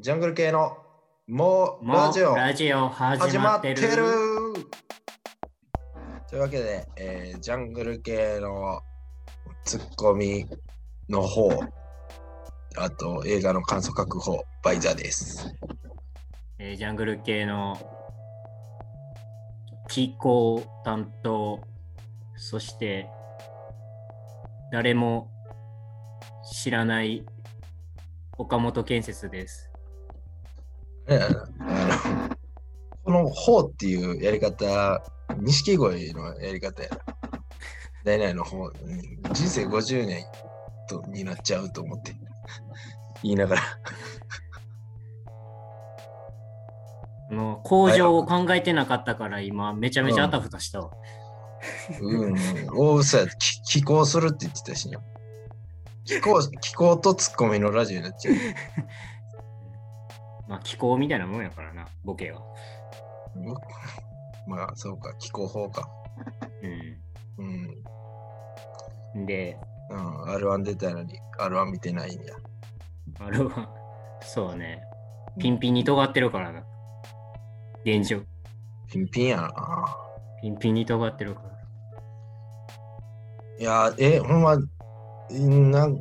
ジャングル系のもうラジオラジオ始始まっるまっててる。というわけで、えージャングル系のツッコミの方、あと映画の感想書く方、バイザーです。えージャングル系の気候担当、そして誰も知らない岡本建設です。ねあのこの方っていうやり方、錦鯉のやり方やな。大々の方、うん人生50年とになっちゃうと思って言いながら。あの工場を考えてなかったから今めちゃめちゃあたふたしたわ。うん、大嘘やき 寄稿するって言ってたしな。寄稿寄稿とツッコミのラジオになっちゃう。まあ気候みたいなもんやからな、ボケは。まあ、そうか、寄稿法か。ううん。ん。で、うん、R1 出たのに R1 見てないんや。あれは、そうね、ピンピンに尖ってるからな。現状。ピンピンやな。ピンピンに尖ってるから。いや、え、ほんま、んなん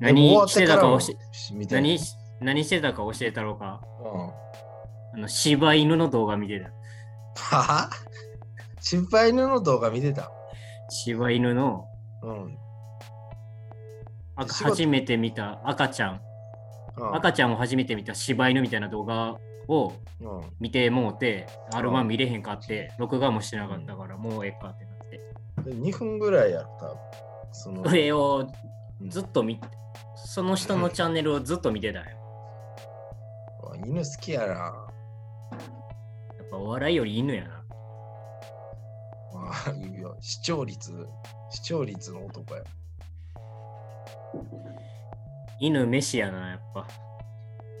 何してたか教しえみたいな何し何してたか教えたろうか。うん、あの柴犬の動画見てた。はは？心配犬の動画見てた？柴犬の？うん。初めて見た赤ちゃん、うん、赤ちゃんを初めて見た柴犬みたいな動画をうん、見てもうて、ん R1 見れへんかって、録画もしてなかったから、もうええかってなって。2分ぐらいやろ、多分。そのそれをうんずっと見その人のチャンネルをずっと見てたよ。犬好きやな。やっぱお笑いより犬やな。まあ、いいよ視聴率、視聴率の男や。犬飯やな、やっぱ。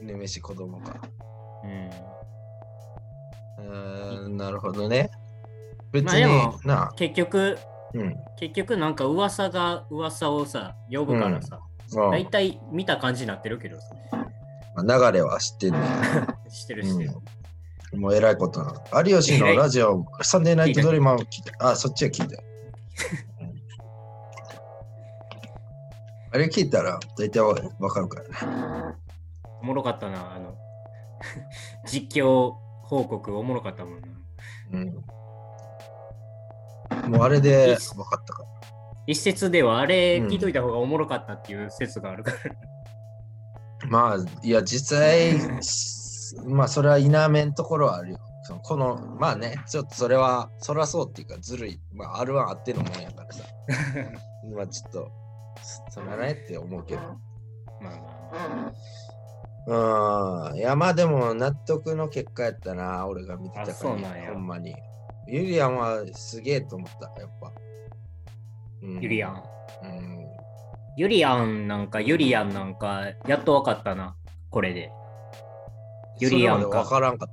犬飯子供か。うん。うーん、なるほどね。別に、まあ結局、うん。結局なんか噂が噂をさ、呼ぶからさ、まあ大体見た感じになってるけどさ。まあ流れは知ってんね 知ってる知ってる。うん。もう偉いことな。有吉のラジオ、サンデーナイトドリーマーを聞いて、あ、そっちは聞いた。うんあれ聞いたら大体わわかるからね。おもろかったな、あの、実況報告おもろかったもんな。うん。もうあれで分かったから。一説ではあれうん聞いといた方がおもろかったっていう説があるから。まあ、いや、実際、すまあ、それは否めんところはあるよ。そのこの、まあね、ちょっとそれは、そらそうっていうか、ずるい。まあ、R1 あってのもんやからさ。まあ、ちょっと、そらねって思うけど。まあまあ。うん。いや、まあでも、納得の結果やったな、俺が見てたあから、そうなんやほんまに。ユリアンはすげえと思った、やっぱ。うんユリアン。うん。ユリアンなんか、ユリアンなんか、やっとわかったな、これで。ユリアンかそれまで分からんかっ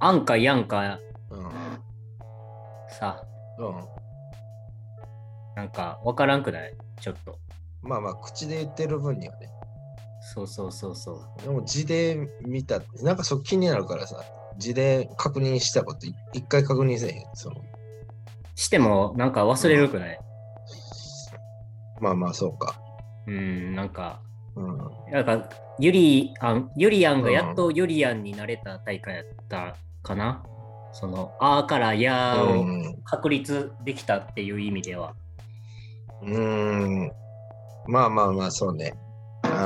アンかヤンかた。うん。さ、うん。なんかわからんくない？ちょっと。まあまあ、口で言ってる分にはね。そうそうそうそう。でも字で見たって、なんかそっ気になるからさ、字で確認したことい一回確認せえへん。そのしても、なんか忘れるくない？まあまあそうか。うん、なんか、うん。なんか、ユリアン、ユリアンがやっとユリアンになれた大会やったかな、その、あーからやーをうん。確立できたっていう意味では。うん。まあまあまあそうね。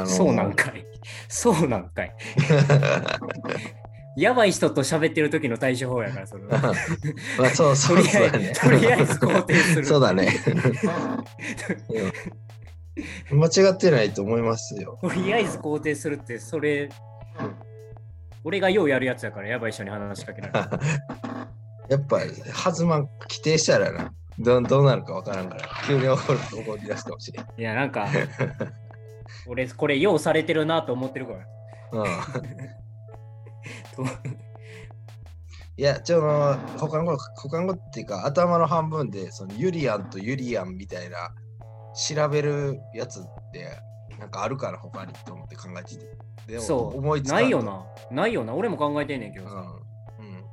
そうなんかい。そうなんかい。やばい人と喋ってる時の対処法やから、その。まあそう そうだねず、。とりあえず肯定する。そうだね。うん間違ってないと思いますよ。とりあえず肯定するって、それ、俺がようやるやつやから、やばい人に話しかけられる。やっぱ、はずま規定したらな、どどうなるかわからんから、急に怒る怒り出すかもしれん。いや、なんか、俺、これ、ようされてるなと思ってるから。うんいや、ちょの他の他のっていうか頭の半分でそのユリアンとユリアンみたいな調べるやつってなんかあるから他にと思って考えてて。でもそう。思いつないよ。な。ないよな。俺も考えてんねんけどさ。うん。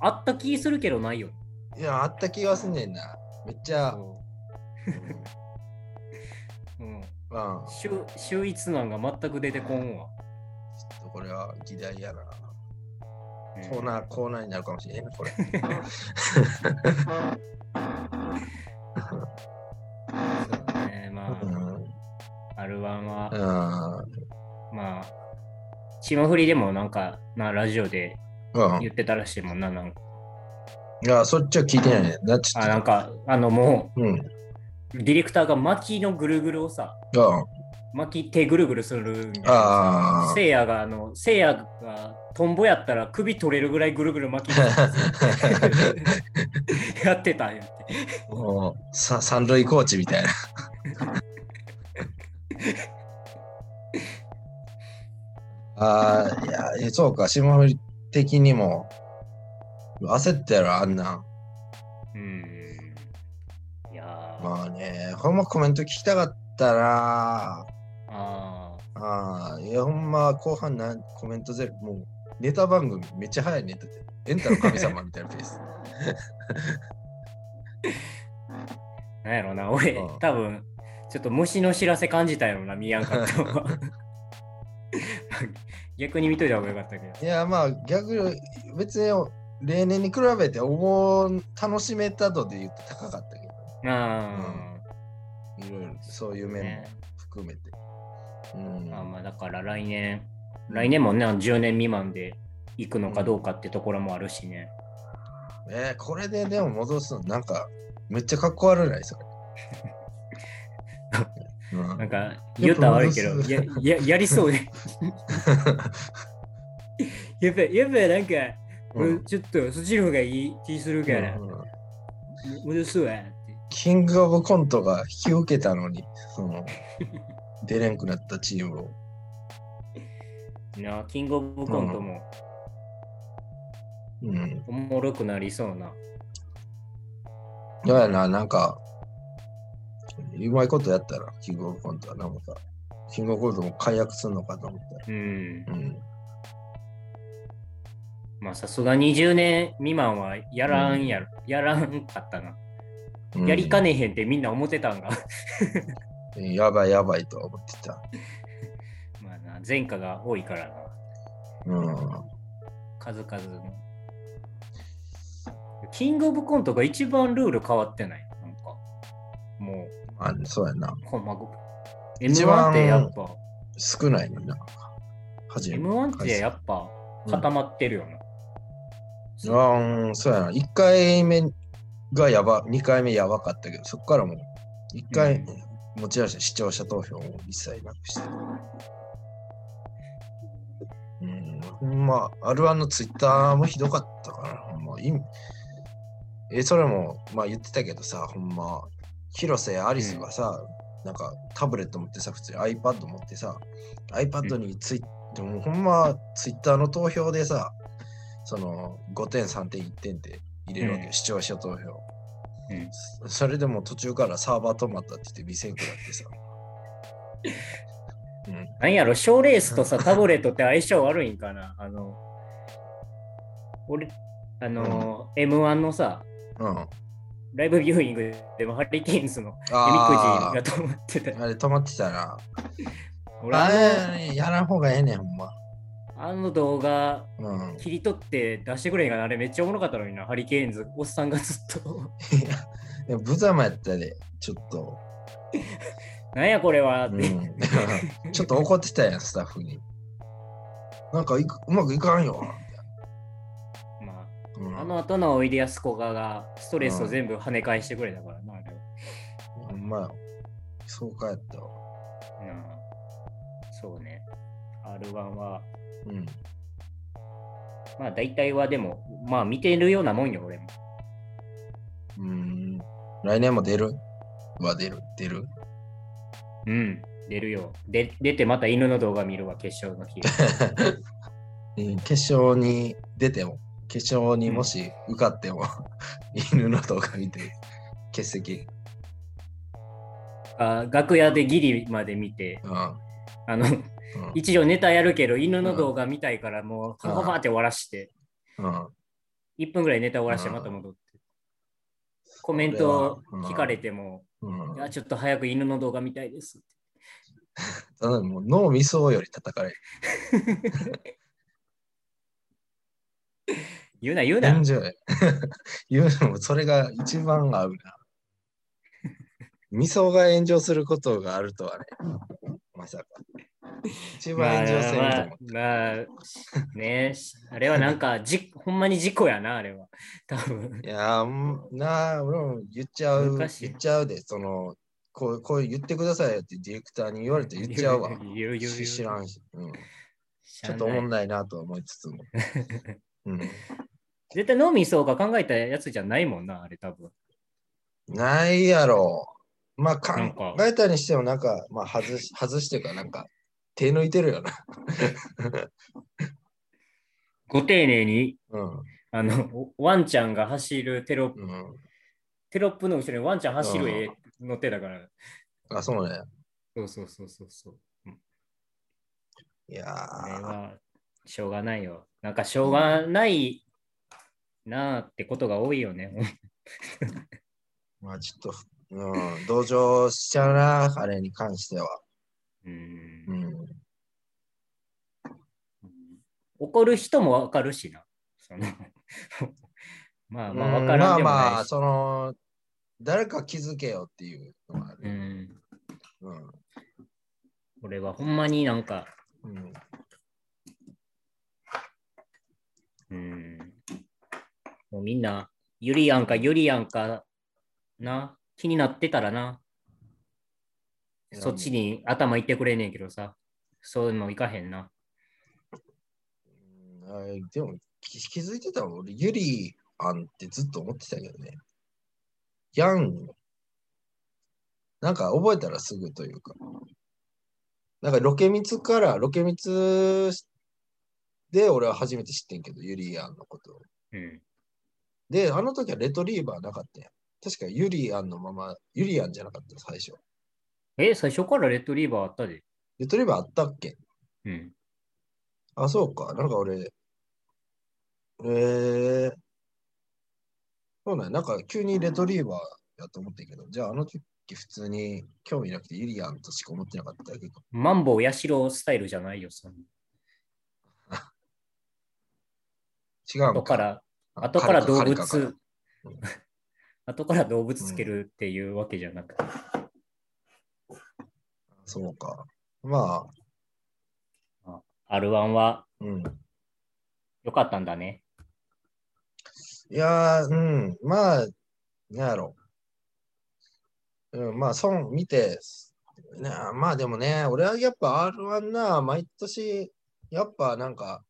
あった気するけどないよ。うん。いや、あった気がすんねんな。めっちゃ。そううん。うん。秀逸なんが全く出てこんわ。ちょっとこれは議題やな。うんコーナー、コーナーになるかもしれんな、これ。そうね。まうあ、ん。R1 は、うん。まあ、霜降りでもなんか、な、ラジオでうん。言ってたらしいもんな。なんかいや、そっちは聞いてないね。なっちゃあ、っなんか、あの、もうん。うん。う、ディレクターが巻きのぐるぐるをさ、巻き手ぐるぐるするみたいな。せいやが、あの、せいやがトンボやったら首取れるぐらいぐるぐる巻き やってたんやって。もうさ三塁コーチみたいな。ああ、いや、えそうか、霜降り的にも焦ったやろ、あんなん。うん。いやー、まあね、ほんまコメント聞きたかったな。あああ、いや、ほんま後半なんコメントゼロ、もうネタ番組めっちゃ早いネタで。エンタの神様みたいなペース。ー なんやろな、俺うん、多分、ちょっと虫の知らせ感じたやろな、見やんかったわ逆に見といた方がよかったけど。いや、まあ逆、別に例年に比べてお盆楽しめた度で言うと高かったけど、あいろいろそういうあ、面もね。含めて。うん。まあまあ、だから来年、来年もね、10年未満で行くのかどうかってところもあるしね。えーこれででも戻すの、なんか、めっちゃかっこ悪いない、それ。うんなんか、言うたら悪いけど、やややりそうで。やっぱ、やっぱなんか、うんちょっとそっちの方がいい気するから、うん戻すわ。キングオブコントが引き受けたのに、その、出れんくなったチームを。なキングオブコントもうん。おもろくなりそうな。だやな、なんか、うまいことやったら、キングオブコントはなんか、キングオブコントも解約するのかと思ったら。うん。うん。まあさすが20年未満はやらんやろ、やらんかったな。うんやりかねへんってみんな思ってたんが。やばいやばいとは思ってた。まあな、前科が多いからな。うん。数々の。キングオブコントが一番ルール変わってない？なんか、もあそうやな。う、ほんまご。一 M1 番ってやっぱ、少ないのにな。初め M1 ってやっぱ固まってるよな。うん、そうやな。1回目がやば、2回目やばかったけど、そこからもう、1回持ち出して視聴者投票を一切なくして。うん、ま、R1 のツイッターもひどかったから、ほんま、意味え、それも、まあ言ってたけどさ、ほんま、広瀬アリスがさ、なんかタブレット持ってさ、普通に iPad 持ってさ、iPad にツイ、でもほんま、ツイッターの投票でさ、その5点、3点、1点って入れるわけよ、うん視聴者投票。うんそそれでも途中からサーバー止まったって言って見せんくなってさ。うん、なんやろ、賞レースとさ、タブレットって相性悪いんかな？あの、俺、あの、M1 のさ、うん。ライブビューイングでもハリケーンズのあ闇くじが止まってた。あ、あれ止まってたな。俺ああれ、やらん方がええねん、ほんま。のあの動画うん。切り取って出してくれんかな？あれめっちゃおもろかったのにな、ハリケーンズ、おっさんがずっと。いや、でもブザマやったで、ちょっと。なんやこれは？っうて。ん、ちょっと怒ってたやん、スタッフに。なんかいくうまくいかんよ。まうんあ、あの後のおいでやすこががストレスを全部跳ね返してくれたからな、あれは。ほんまよ。そうかやったわ。うんそうね。R1 は、うん。まあ大体はでも、まあ見てるようなもんよ、俺も。うん。来年も出る？は出る？出る？うん、出るよ。で出てまた犬の動画見るわ、決勝の日。うん決勝に出ても、決勝にもし受かっても、犬の動画見て、欠席。あ楽屋でギリまで見て、うん。あの、うん一応ネタやるけど、犬の動画見たいから、もう、パパパって終わらして、うん1分ぐらいネタ終わらして、また戻って。コメント聞かれても、うんいや、ちょっと早く犬の動画見たいです。ただもう脳みそより叩かれる。言うな、言うな。言うのもそれが一番合うな。味噌が炎上することがあるとはね。まさか。一まあ番炎上せんとまあまあ、ねあれはなんかじ、ほんまに事故やな、あれは。多分いやなあ、俺も言っちゃう、言っちゃうで、その、こう、こう言ってくださいよってディレクターに言われて言っちゃうわ。言う言う知らんし、うん。しちょっとおもんないなとは思いつつも。うん。絶対脳みそが考えたやつじゃないもんな、あれ多分。ないやろ。まあ、考えたにしても、なんか、まあ、外し、外してか、なんか、手抜いてるよな。ご丁寧に、うん。あの、ワンちゃんが走るテロップ、うん。テロップの後ろにワンちゃん走うんる絵載ってたから。あ、そうね。そうそうそうそうそう。いやあれー、は、しょうがないよ。なんか、しょうがないなあってことが多いよね。まあ、ちょっと、うん、同情しちゃうな、あれに関しては。うんうん。怒る人もわかるしな。その まあまあ、わからんでもまあまあ、ないし。その、誰か気づけよっていうのがあうる。ん。うん。俺はほんまになんか、うん。うん。もうみんな、ゆりやんかゆりやんかな、気になってたらな、そっちに頭いってくれんねんけどさ、そういうのいかへんな。でも気気づいてたの？俺、ユリアンってずっと思ってたけどね。ヤン、なんか覚えたらすぐというか。なんかロケミツから、ロケミツで俺は初めて知ってんけど、ユリアンのことを。うん。で、あの時はレトリーバーなかったやん。確かユリアンのまま、ユリアンじゃなかった最初。え、最初からレッドリーバーあったで。レトリーバーあったっけ？うん。あ、そうか。なんか俺、えー、そうなんやなんか急にレトリーバーやと思ってんけど、じゃああの時普通に興味なくてユリアンとしか思ってなかっただけか。マンボウヤシロスタイルじゃないよ、その 違うん後から、後から動物、後から動物つけるっていうわけじゃなくて。そうか。まあ、R1 はうん。良かったんだね。いやー、うん。まあ、なんやろ。うん、まあ、損見て、ね、まあでもね、俺はやっぱ R1 な、毎年、やっぱなんか、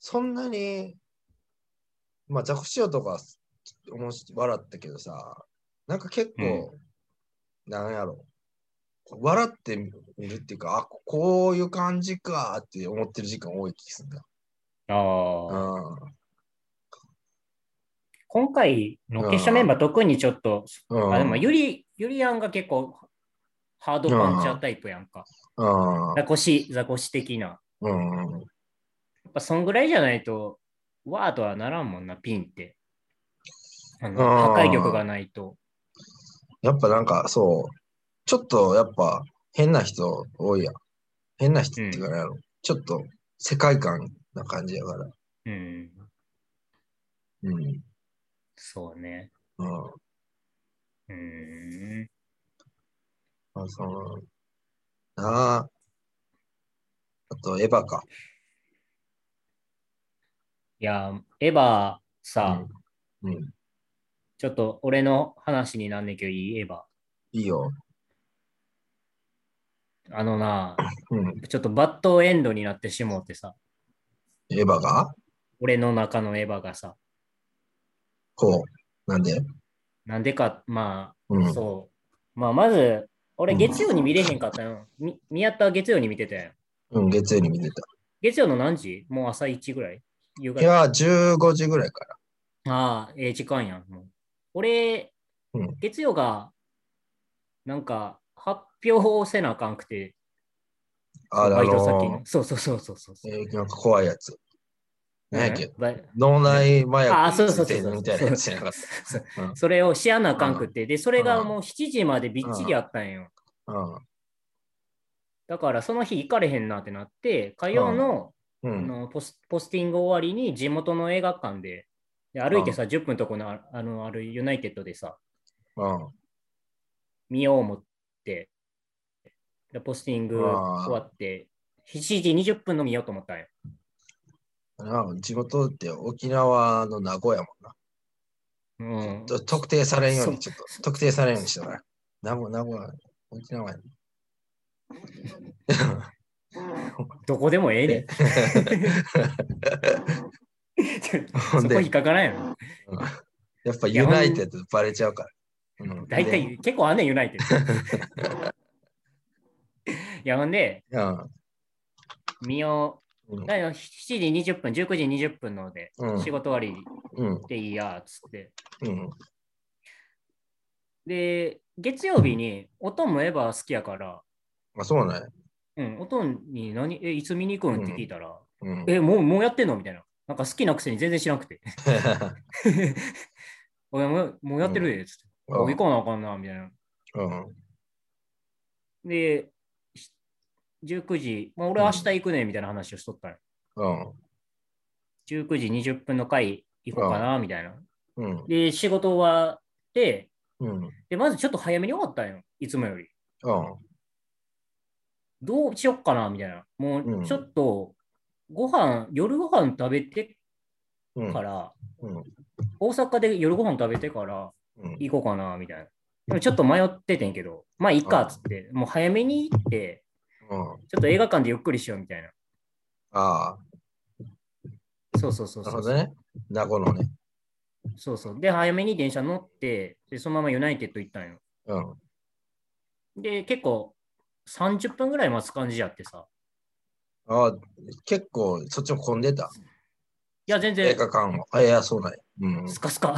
そんなに、まあ、ザコシオとかおもし笑ったけどさ、なんか結構、なんやろ。笑ってみるっていうか、あ、こういう感じかって思ってる時間多い気がするんだ。ああ。うん今回の決勝メンバー特にちょっと、うん。あでもユリ、ユリアンが結構ハードパンチャータイプやんか。うんザコシ、ザコシ的な。うん。やっぱそんぐらいじゃないと、ワーとはならんもんな、ピンって。あの破壊力がないと。やっぱなんかそう、ちょっとやっぱ変な人多いやん。変な人っていうかね、あのちょっと世界観な感じやから。うん。うん。そうね。うん。うーん。まあ、その、なあ。あと、エヴァか。いや、エヴァさ、うん。うん。ちょっと俺の話になんねんけどいいエヴァ。いいよ。あのな、うん。ちょっとバッドエンドになってしもうてさ、エヴァが？俺の中のエヴァがさ、こう。なんで？なんでか、まあ、うん。そう。まあ、まず、俺うん月曜に見れへんかったよ。み宮田は月曜に見てたよ。うん、月曜に見て月曜の何時？もう朝1ぐらい？夕た。方いや、15時ぐらいから。ああ、ええ時間やん。もう俺、うん月曜が、なんか、発表をせなあかんくて、あ、あバイト先。そうそうそうそうそう。えーなんか怖いやつ。何やっけ？脳内麻あ薬そうそうそうみたいなやつやなかった。うんそれをしやなあかんくって、で、それがもう7時までびっちりあったんよ。だからその日行かれへんなってなって、火曜の。あのポスポスティング終わりに地元の映画館でで歩いてさ、10分とこのああのあるユナイテッドでさ、うん。見よう思って、でポスティング終わって、7時20分の見ようと思ったんよ。なんか地元って沖縄の名古屋もんな。うん、と特定されんように、そちょっと特定されんようにしてから。名古名古屋、沖縄や。どこでもええねん。そこ引っかからんやろ。やっぱユナイテッドバレちゃうから。うん大体結構あんねん、ユナイテッド。いや、ほんで、でうん見よう。うんだから7時20分、19時20分ので、うん仕事終わりうんでいいや、つって。うんで、月曜日に、おとんもエヴァ好きやから、あ、そうね。うん、おとんに何、え、いつ見に行くん？って聞いたら、うん。え、もう、もうやってんの？みたいな。なんか好きなくせに全然知らなくて。俺もうもうやってるで、つって。あ行かなあかんな、みたいな。うん。で、し19時、まあ、俺明日行くね、みたいな話をしとったの。うん。19時20分の回行こうかな、みたいな。うん。で、仕事終わって、うん。で、まずちょっと早めに終わったんよ、いつもより。うん。どうしよっかな、みたいな。もうんうちょっと、ご飯、夜ご飯食べてうん。から、うん。大阪で夜ご飯食べてからうん。行こうかな、みたいな。でもちょっと迷っててんけど、まあいいかっつって、もう早めに行って、うん。ちょっと映画館でゆっくりしようみたいな。あそうそうそあ、うそう。なるほどね。名護のね。そうそう。で、早めに電車乗って、で、そのままユナイテッド行ったんよ。うん。で、結構30分ぐらい待つ感じやってさ。ああ、結構そっちも混んでた？いや、全映然画館も。あ、いや、そうなんや。うん。スカスカ。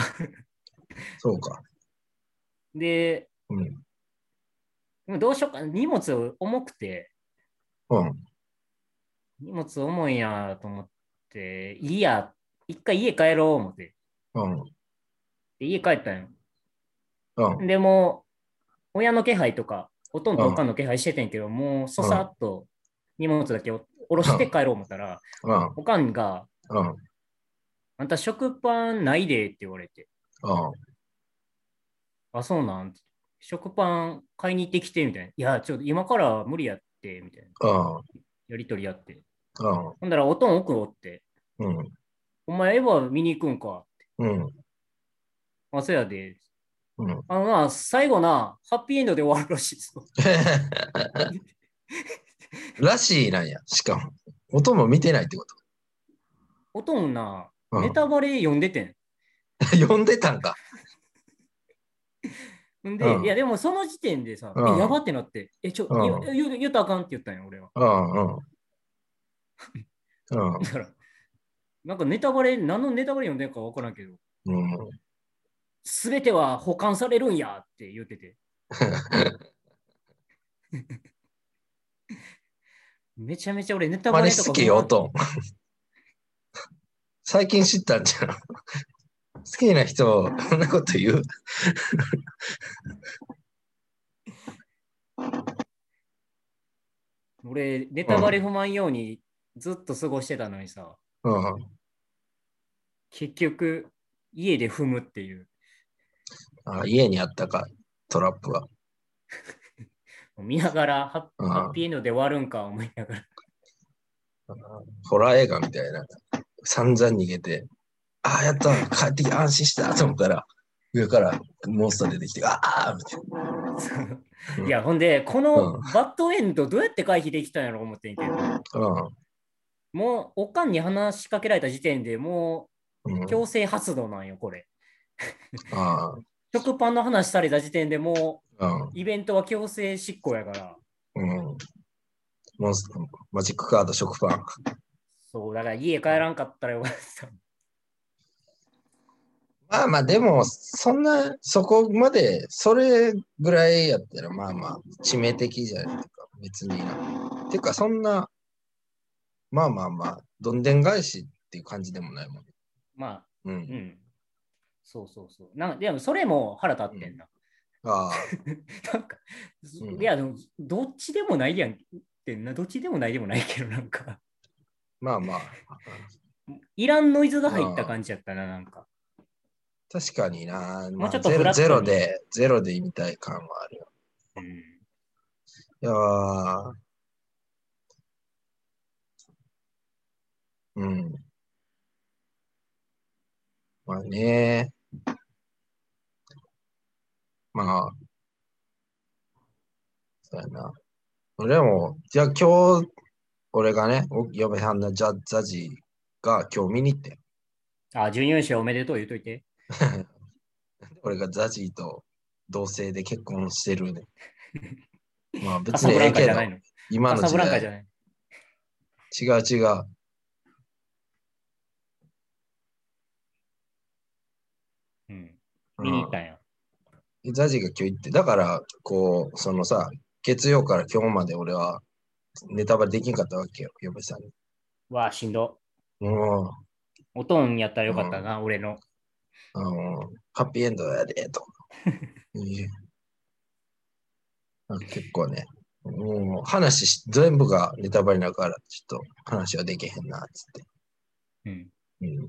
そうか。で、うん。どうしようかな。荷物重くて、うん。荷物重いんやと思って、いいや、一回家帰ろう思って。うん。で家帰ったんよ。うん。でも、親の気配とか、ほとんどおかんの気配しててんけど、もうそさっと荷物だけお下ろして帰ろう思ったら、うん。おかんが、うん。あんた食パンないでって言われて、うん。あ、そうなん食パン買いに行ってきてみたいな。いや、ちょっと今から無理やって、みたいな。うん。やりとりやって。うん。ほんだら、おとん奥おって、うん。お前エヴァ見に行くんか？うん。あ、そうやで。うん。あのな、最後な、ハッピーエンドで終わるらしいぞ。らしいなんや。しかも。音も見てないってこおとんな、と。うんネタバレ読んでてん。読んでたんか。ん で、うんいや、でもその時点でさ、うんえ、やばってなって、え、ちょ、うん言言言ったらあかんって言ったんよ、俺は。うん。うん。うん。だから、なんかネタバレ、何のネタバレ読んでんかわからんけど、うん。すべては保管されるんやって言ってて。めちゃめちゃ俺ネタバレとか好きよ、音。最近知ったんじゃん。好きな人、こんなこと言う。俺、ネタバレ不満ようにずっと過ごしてたのにさ、うん。結局、家で踏むっていう。あ家にあったか、トラップが。見ながらハッ、うんハッピーエンドで終わるんか思いながら。ホラー映画みたいな。散々逃げて、ああ、やった、帰ってきて安心したと思ったら、上からモンスター出てきて、ああみたいな。うんいや、ほんで、このうんバッドエンドどうやって回避できたんやろ思ってんけど、もう、おかんに話しかけられた時点でもうん。う。うん強制発動なんよ、これ。あ 食パンの話された時点でもう、イベントは強制執行やから、うん。モンスター、マジックカード、食パン。そう、だから家帰らんかったらよかった。まあまあ、でも、そんな、そこまで、それぐらいやったら、まあまあ、致命的じゃないか、別にててか、そんな、まあまあまあ、どんでん返しっていう感じでもないもん。まあ、う。うんん。そうそうそう。なんでもそれも腹立ってんな。ああ、なんか、うんいや、でもどっちでもないやんってんな。どっちでもないでもないけど、なんか、まあまあ。いらんノイズが入った感じやったな、なんか。確かにな。もまあ、ゼロうちょっとフラットにゼロで、ゼロで見たい感はあるよ。うん。いやーうん。まあね。まあ。そうやな。俺も、じゃあ今日、俺がね、お嫁さんのジャザジが今日見に行ってん。あ、準優勝おめでとう言うといて。俺がザジーと同性で結婚してるね。まあ別にええけど。今の時カサブランカじゃ代。ない。違う違う。うん。見に行ったんや。ザジが今日行って、だから、こう、そのさ、月曜から今日まで俺はネタバレできんかったわけよ、嫁さんに。わあ、しんど。もおとんやったらよかったな、俺の。う、あの、ハッピーエンドやで、と。結構ね、もう話し、全部がネタバレだから、ちょっと話はできへんな、つって。うん。うん。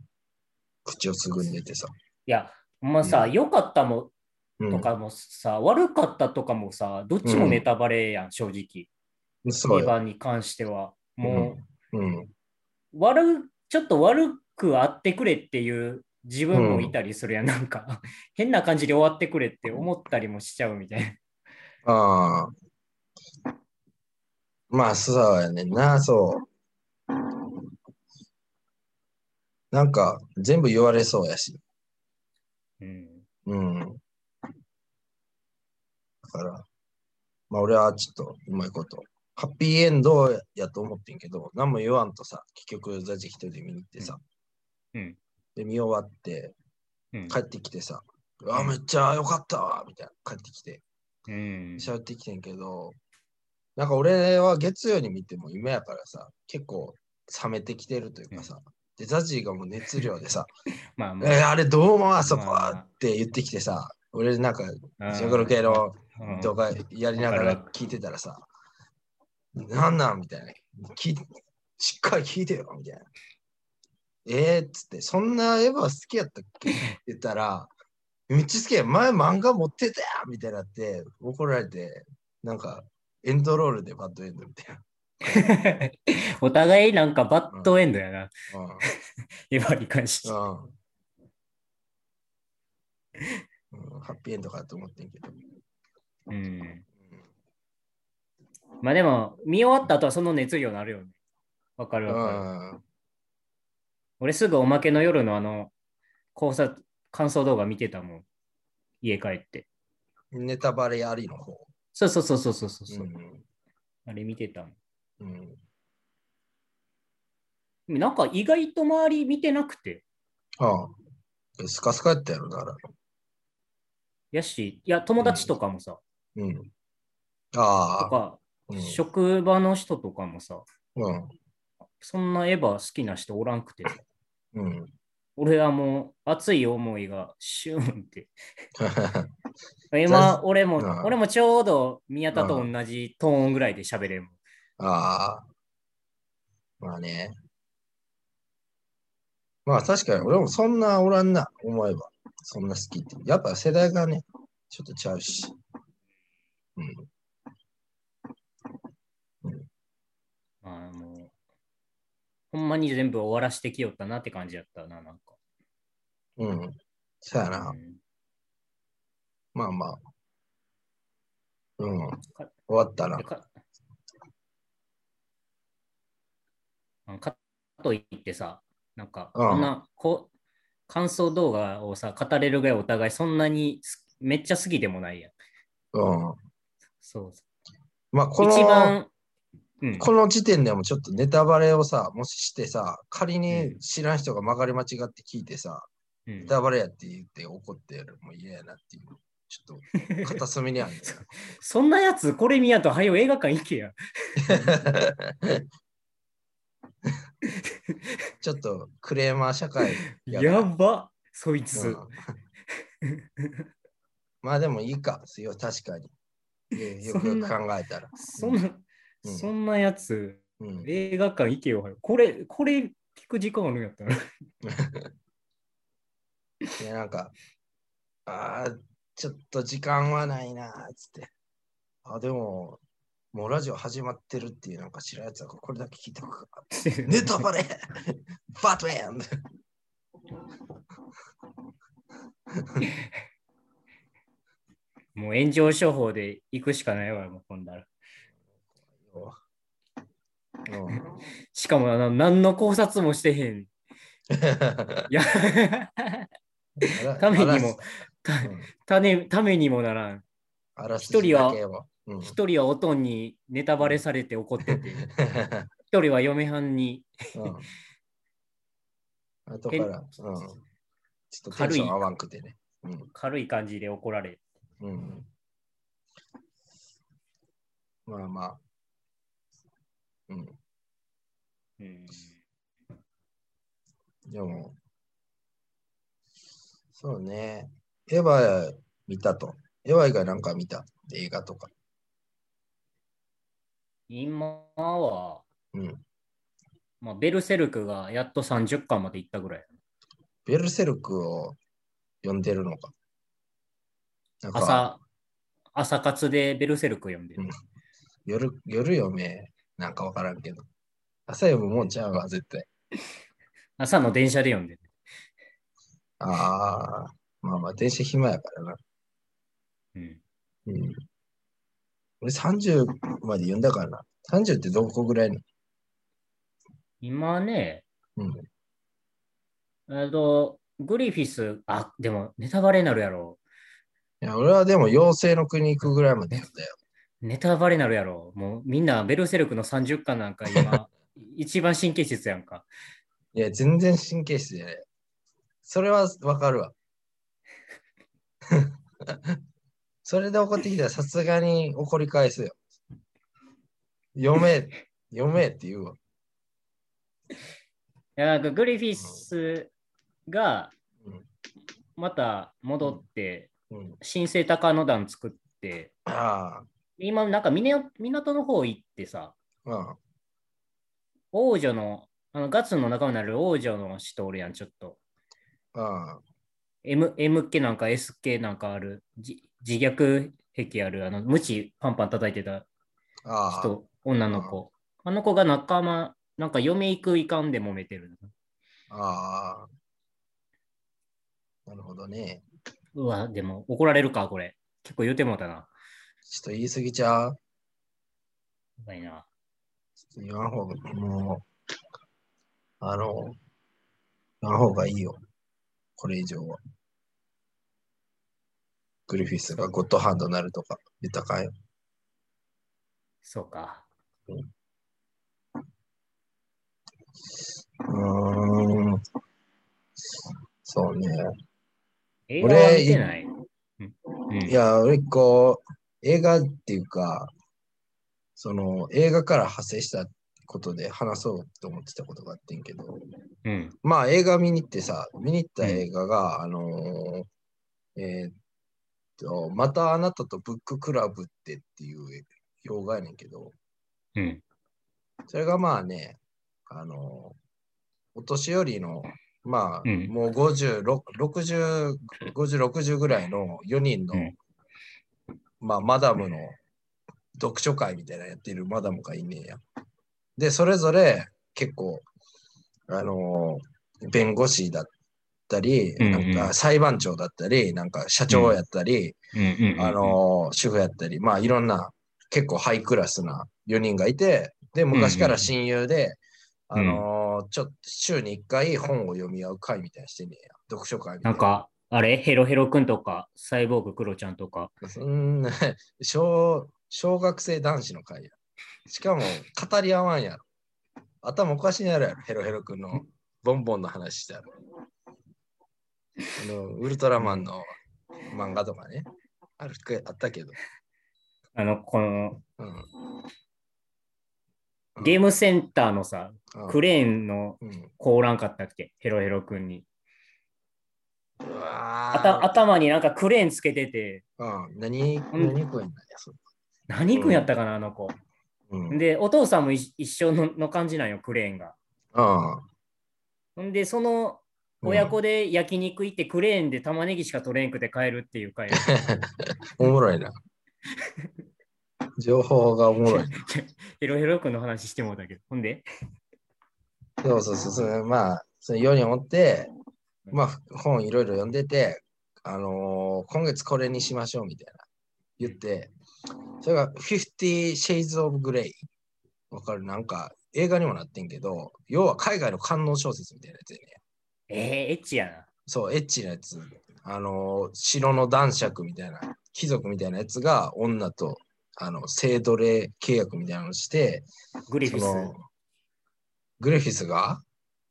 口をすぐに出てさ。いや、ほんまさ、う良かったもうんとかもさ、悪かったとかもさ、どっちもネタバレやん、正直。2そうよ。番に関しては。もうん。う、悪、ちょっと悪くあってくれっていう自分もいたりするやん、なんか、変な感じで終わってくれって思ったりもしちゃうみたいな。ああ。まあ、そうやねんな、そう。なんか、全部言われそうやし。うん。うん。だから、まあ、俺はちょっとうまいこと。ハッピーエンドやと思ってんけど、何も言わんとさ、結局、ザジ一人で見に行ってさ。うん。で、見終わって、うん。帰ってきてさ、うわ、めっちゃ良かったわみたいな、帰ってきて。うん。喋ってきてんけど、なんか俺は月曜に見ても夢やからさ、結構冷めてきてるというかさ、で、ザジーがもう熱量でさ、まあまえーあれどうもあそこまあはって言ってきてさ、俺なんか、あ。ジョグロ系のうん動画やりながら聞いてたらさ、なんなんみたいな。聞いしっかり聞いてよみたいな。えー、っつって、そんなエヴァ好きやったっけ？って言ったら、めっちゃ好きや。前漫画持ってたやんみたいになって、怒られて、なんか、エンドロールでバッドエンドみたいな。お互いなんかバッドエンドやな、エヴァに関して。うん。うん。うん、ハッピーエンドかと思ってんけど。うん。まあでも、見終わった後はその熱量になるよね。わかるうわかる。ん。俺すぐおまけの夜のあの、考察、感想動画見てたもん。家帰って。ネタバレありの方。そうそうそうそうそうそう、うん。あれ見てたもん。うん。なんか意外と周り見てなくて。ああ。スカスカやったやろ、だから。やし、いや、友達とかもさ、うん。とああ。か、うん。職場の人とかもさ、うん。そんなエヴァ好きな人おらんくてさ、うん。俺はもう熱い思いがシューンって。ざ 今、俺も、うん俺もちょうど宮田と同じトーンぐらいで喋れる。ああ。まあね。まあ確かに俺もそんなおらんな、思えば。そんな好きって。やっぱ世代がね、ちょっとちゃうし。うん。あの、ほんまに全部終わらしてきよったなって感じやったな、なんか。うん。そうやなう。んまあまあ。うん。終かわったなで。かといってさ、なんか、うんこんなこう感想動画をさ、語れるぐらいお互いそんなにすめっちゃ好きでもないやん。うん。そうまあこ一の、番、うん、この時点でもちょっとネタバレをさ、もししてさ、仮に知らん人が曲がり間違って聞いてさ、うんネタバレやって言って怒ってるもう嫌やなっていう。ちょっと 片隅にあるんだよ。そんなやつ、これ見やんと、はよ映画館行けや。ちょっとクレーマー社会ややば、そいつ。うんまあでもいいか、よ確かに。よよくよく考えたら。そんな、うんそんなやつ、うん、映画館行けよこれ、これ聞く時間あるんやったら。いやなんか、ああ、ちょっと時間はないな、つって。あ、でも、もうラジオ始まってるっていうなんか知らんやつはこれだけ聞いておくか。ネタバレバトエンもう炎上処方で行くしかないわ、もう今度は。うん しかもあの、何の考察もしてへん。い や、ためにも、たうんたねためにもならん。一人は一人はおとんにネタバレされて怒ってて、一人は嫁はんにうん後から、うん、ちょっとテン軽いション合わんくてね。うん軽い感じで怒られ。うん、まあまあ。うん。うん、でも、そうね。エヴァ見たと。エヴァ以外なんか見た？映画とか。今は、うん。まあ、ベルセルクがやっと30巻まで行ったぐらい。ベルセルクを読んでるのか。か朝、朝活でベルセルク読んでる。うん夜、夜読め。なんかわからんけど。朝読むもんちゃうわ、絶対。朝の電車で読んでる。ああ、まあまあ、電車暇やからな。うん、うん。俺30まで読んだからな。30ってどこぐらいの？今ね、うん。あと、グリフィス、あ、でもネタバレになるやろ。いや、俺はでも妖精の国行くぐらいまで読んだよ。ネタバレになるやろ。もうみんなベルセルクの30巻なんか今、一番神経質やんか。いや、全然神経質じゃない。それはわかるわ。それで怒ってきたらさすがに怒り返すよ。読め、読めって言うわ。いやなんかグリフィスがうんまた戻って、うん、新生高野団作って、あ今なんか港港の方行ってさ、あ、うん。王女の、あのガツンの中になる王女の人おるやん、ちょっと。あ M, M 系なんか S 系なんかある、じ自虐癖ある、あの、無知パンパン叩いてたあ、ああ、人、女の子。あの子が仲間、なんか嫁行くいかんで揉めてる。ああ。なるほどね。うわ、でも怒られるか、これ。結構言うてもうたな。ちょっと言い過ぎちゃうやばいな。ちょっと言わん方が、もう、あの、言わん方がいいよ。これ以上は。グリフィスがゴッドハンドになるとか言ったらあかんよ。そうか。うーん。そうね。映画は見てない？うんうんいや、俺こう、映画っていうか、その映画から派生したことで話そうと思ってたことがあってんけど、うん。まあ映画見に行ってさ、見に行った映画が、あのーえーっと、またあなたとブッククラブってっていう洋画やねんけど、うん。それがまあね、あのーお年寄りの、まあ、うんもう50、ろ60、50、60ぐらいの4人の、うんまあ、マダムの読書会みたいなのやってるマダムがいんねんや。で、それぞれ結構、あのー弁護士だったり、なんか裁判長だったり、なんか社長やったり、あのー主婦やったり、まあいろんな結構ハイクラスな4人がいて、で、昔から親友で、あのーちょっと週に1回本を読み合う会みたいなのしてんねんや。読書会みたいな。なんか、あれ？ヘロヘロくんとか、サイボーグクロちゃんとか。そんな 小、小学生男子の会や。しかも語り合わんやろ。頭おかしいやろやろ、ヘロヘロくんのボンボンの話したら。あのウルトラマンの漫画とかね。あるかあったけど。あの、このうん。ゲームセンターのさ、うんクレーンのうん。子おらんかったっけ？ヘロヘロくんに。頭になんかクレーンつけてて、うん。何、ん何食えんなんや、それ。何くんやったかな、あの子。うん。で、お父さんも一一緒のの感じなんよ、クレーンが。うん。ほんで、その親子で焼肉行ってクレーンで玉ねぎしか取れんくて帰るっていう回。おもろいな。情報がおもろいな。ヘロヘロくんの話してもうたけど。ほんで？そうそうそう。まあ、その4人おって、まあ、本いろいろ読んでて、あのー今月これにしましょうみたいな言って、それが50 Shades of Grey。わかる？なんか映画にもなってんけど、要は海外の官能小説みたいなやつやね。えー、エッチやな。そう、エッチなやつ。あのー城の男爵みたいな、貴族みたいなやつが女とあの性奴隷契約みたいなのをして、グリフィス。グリフィスが？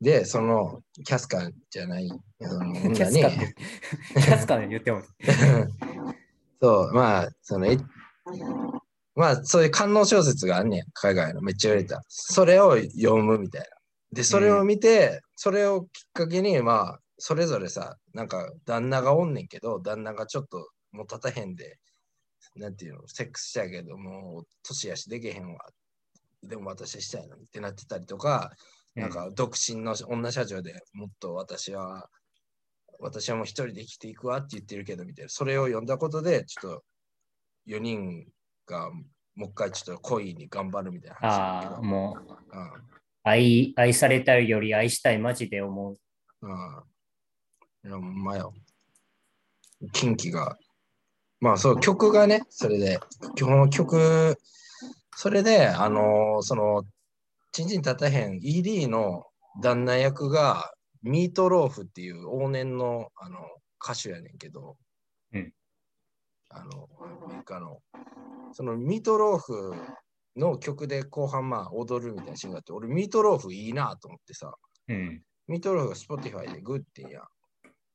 で、そのキャスカーじゃない、そのキ女にャスカって、キャスカで言っても そう、まあ、その、えまあ、そういう官能小説があんねん、海外のめっちゃ売れた。それを読むみたいな。で、それを見て、それをきっかけに、まあ、それぞれさ、なんか旦那がおんねんけど、旦那がちょっともう立たへんで、なんていうの、セックスしたいけど、もう年やしできへんわ。でも私したいのにってなってたりとか、なんか独身の女社長でもっと私は、私はもう一人で生きていくわって言ってるけど、みたいな。それを読んだことで、ちょっと4人がもう一回ちょっと恋に頑張るみたいな話ああ。もう、愛、愛されたいより愛したいマジで思う。うん。うん。いや、ほんまよ。キンキが。まあそう、曲がね、それで、この曲、それで、あのーその、ちんちん立たへん ED の旦那役が、ミートローフっていう往年のあの歌手やねんけど、うんあの、アメリカの。そのミートローフの曲で後半まあ踊るみたいなシーンがあって、俺ミートローフいいなと思ってさ、うん。ミートローフが Spotify でグッてんや。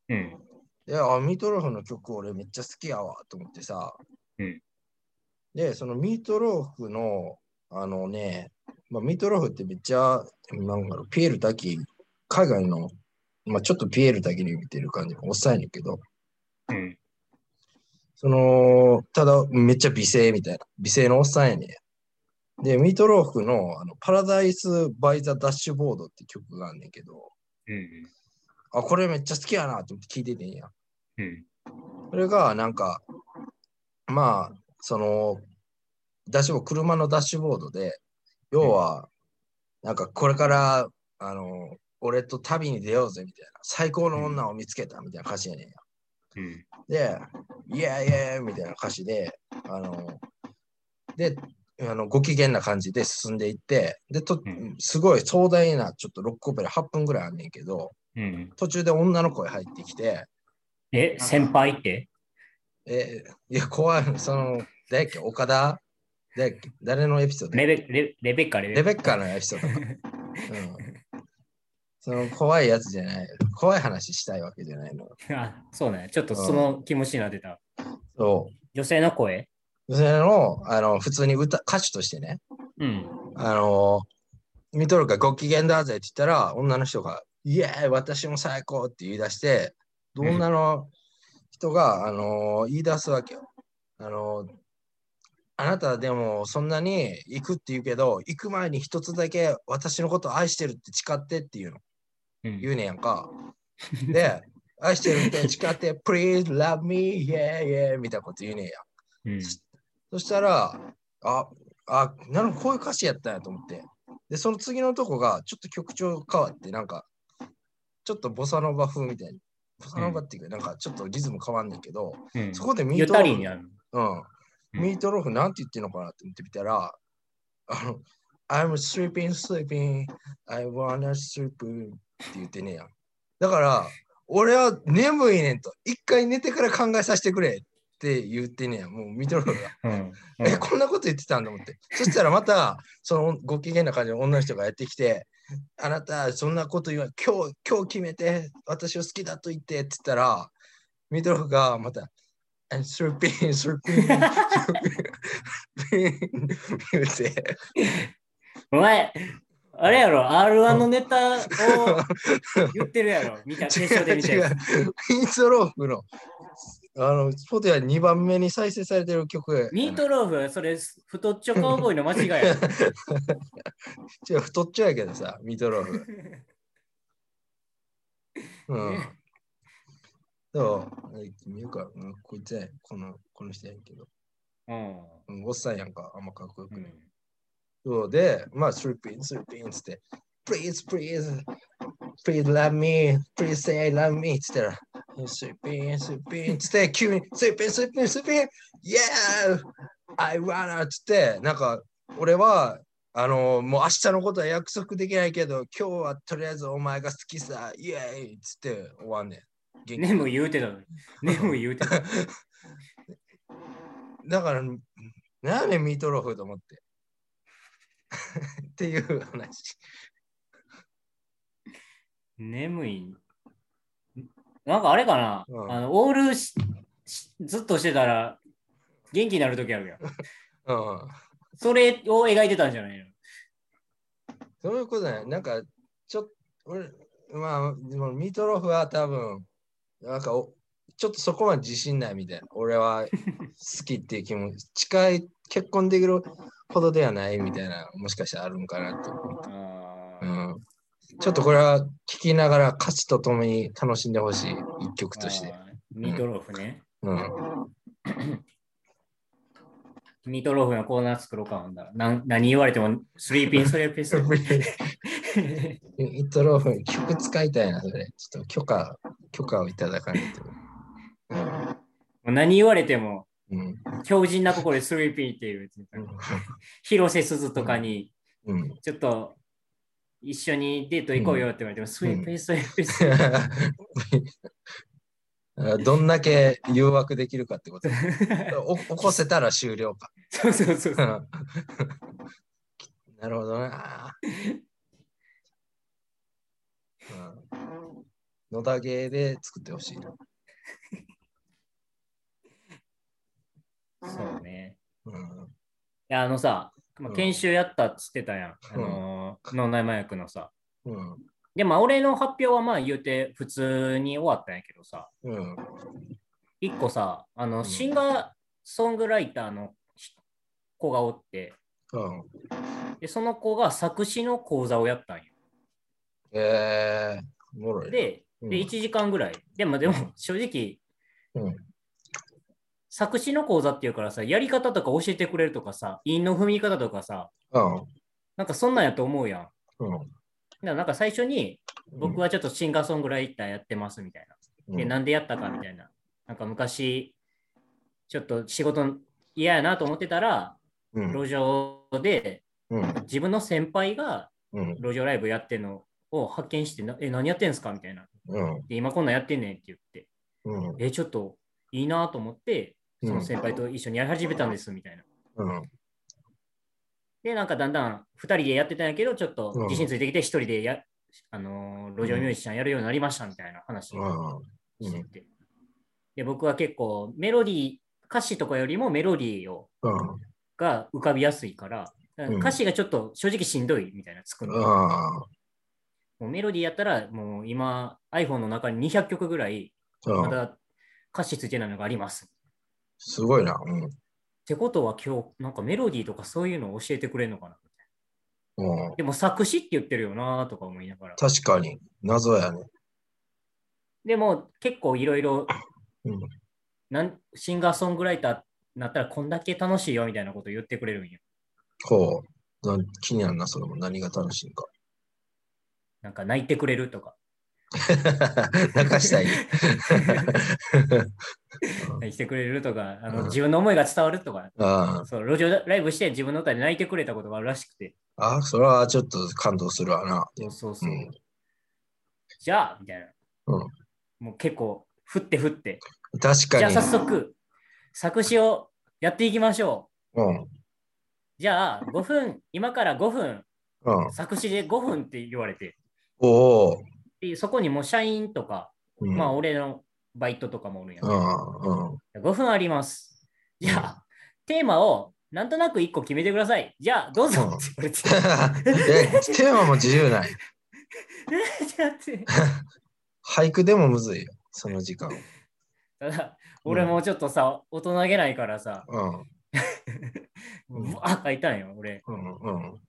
うん。で、あ、ミートローフの曲俺めっちゃ好きやわと思ってさ。うんで、そのミートローフの、あのね、まあ、ミートローフってめっちゃ、なんだろう、ピエール滝、海外の、まあ、ちょっとピエール滝に見てる感じのおっさんやねんけど、うん。その、ただめっちゃ美声みたいな、美声のおっさんやねん。で、ミートローフのあのパラダイス・バイ・ザ・ダッシュボードって曲があんねんけど、うん。あ、これめっちゃ好きやなと思って聞いててんや。うん。それがなんか、まあ、その、ダッシュボード、車のダッシュボードで、要は、なんかこれから、あの、俺と旅に出ようぜみたいな、最高の女を見つけたみたいな歌詞やねんや。うん。で、イエーイイエーイみたいな歌詞で、あの、で、あのご機嫌な感じで進んでいって、で、とうん。すごい壮大な、ちょっとロックオペラ8分ぐらいあんねんけど、うん。途中で女の声入ってきて、え、先輩って？えーいや、怖い、その、誰やっけ、岡田？誰やっけ？誰のエピソードレベレレベッカ、レレベッカのエピソードか。うん。その怖いやつじゃない。怖い話したいわけじゃないの。あ、そうね。ちょっとその気持ちになってた。そう。女性の声？それの、あの、普通に歌、歌手としてね、うん。あの、見とるかご機嫌だぜって言ったら、女の人が、イエーイ、私も最高って言い出して、うん女の人が、あの、言い出すわけよ。あの、あなたでもそんなに行くって言うけど、行く前に一つだけ私のこと愛してるって誓ってっていうのうん言うねやんか。で、愛してるって誓って、Please love me, yeah, yeah みたいなこと言うねや。うん。そしたら、あ、あ、なるほど、こういう歌詞やったんやと思って。で、その次のとこが、ちょっと曲調変わって、なんか、ちょっとボサノバ風みたいに。ボサノバっていうか、なんかちょっとリズム変わんねんけど、うんそこでミゆートローフ。うん、うんミートローフなんて言ってんのかなって思ってみたら、あの、I'm sleeping, sleeping, I wanna sleep って言ってねえやん。だから、俺は眠いねんと、一回寝てから考えさせてくれって言ってねえやん。もうミートローフが。うん。え、こんなこと言ってたんだと思って。そしたらまた、そのご機嫌な感じの女の人がやってきて、あなた、そんなこと言わ今日、今日決めて、私を好きだと言ってって言ったら、ミドルフがまた、えスルピン、スルピン、スルピン、言うて。お前、あれやろ、R1 のネタを 言ってるやろ、見た、決勝で見て違う違う。ミートローフの、あの、スポティは2番目に再生されてる曲や。ミートローフ、それ、太っちょカウボーイの間違いやろ。違う、太っちょやけどさ、ミートローフ。うん。そう、え見ようか、うんこいつやこの、この人やんけど。うんうん、おっさんやんか、あんまかっこよくない。うんそうで、まあ、スリーピン、スリーピンつって、Please, please, please love me, please say I love me つったら、スリーピン、スリーピンつって、急に、スリーピン、スリーピン、スリーピン、Yeah! I wanna! つって、なんか、俺は、あの、もう明日のことは約束できないけど、今日はとりあえずお前が好きさ、イエーイつって終わんねん。ねも言うてたのに。ねも言うてた。だから、なんやねん、ミートローフと思って。っていう話。眠い。なんかあれかな、うんあのオールずっとしてたら元気になるときあるやん。うん。それを描いてたんじゃないの？そういうことね。なんか、ちょっと、俺、まあ、でもミートローフは多分、なんかお、ちょっとそこまで自信ないみたいな。俺は好きっていう気も、近い、結婚できるほどではないみたいな、もしかしたらあるんかなと思って。あうーん。ちょっとこれは聞きながら歌詞とともに楽しんでほしい一曲として。ミートローフね。うん。ミートローフのコーナー作ろうか。なん何言われても、スリーピン、スリーピン、スリーピン。ミートローフ、曲使いたいな、それ。ちょっと許可、許可をいただかないと。もう何言われても、うん。強靭な心でスリーピンっていう。広瀬すずとかに、うん。ちょっと一緒にデート行こうよって言われても、スリーピン、スリースリーピン。どんだけ誘惑できるかってこと。お起こせたら終了か。そうそうそうそう。なるほどな。うん野田芸で作ってほしいな。そうね。うん。いや、あのさ、まあうん。研修やったっつってたやん。あうん。のー、脳内麻薬のさ。うん。で、まあ、俺の発表はまあ言うて普通に終わったんやけどさ、うん。一個さ、あの、うん。シンガーソングライターの子がおって、うん。で、その子が作詞の講座をやったんよ。えー、おもろい。で1時間ぐらい。でも、でも正直、うん作詞の講座っていうからさ、やり方とか教えてくれるとかさ、韻の踏み方とかさ、うん。なんかそんなんやと思うやん。だかうんらなんか最初に、僕はちょっとシンガーソングライターやってますみたいな。で、うん。なんでやったかみたいな。なんか昔、ちょっと仕事嫌やなと思ってたら、うん。路上でうん。自分の先輩がうん。路上ライブやってるのを発見して、なえ、何やってんすかみたいな。うん。で、今こんなんやってんねんって言って、うん。え、ちょっといいなと思って、うんその先輩と一緒にやり始めたんですみたいな。うん。で、なんかだんだん2人でやってたんやけど、ちょっとうん。自信ついてきて1人でや、あのー路上ミュージシャンやるようになりましたみたいな話をうん。してて。で、僕は結構メロディー、歌詞とかよりもメロディーをうん。が浮かびやすいから、ん。歌詞がちょっと正直しんどいみたいな作るもうメロディーやったら、もう今 iPhone の中に200曲ぐらいまだ歌詞ついてないのがあります。すごいな。うんってことは今日なんかメロディーとかそういうのを教えてくれるのかな？うん、でも作詞って言ってるよなとか思いながら。確かに、謎やね。でも結構いろいろシンガーソングライターになったらこんだけ楽しいよみたいなこと言ってくれるんよ。ほう。な気になるな、それも何が楽しいんか。なんか泣いてくれるとか。泣かしたい。泣いてくれるとか、あのうん自分の思いが伝わるとか。あそう路上ライブして自分の歌で泣いてくれたことがあるらしくて。あ、あそれはちょっと感動するわな。そうそうそう。うんじゃあみたいな。うんもう結構振って振って。確じゃあかに。早速作詞をやっていきましょうん。う。じゃあ5分、今から5分、うん。作詞で5分って言われて、おお。でそこにもう社員とか、うん、まあ俺のバイトとかもおるんや。うん。うん。5分あります。じゃあ、テーマをなんとなく1個決めてください。じゃあ、どうぞうんって言われて。え、テーマも自由ない。だって俳句でもむずいよ、その時間。ただ、俺もちょっとさ、大人げないからさ、うん。うんうわ、書いたんよ、俺。うんうん。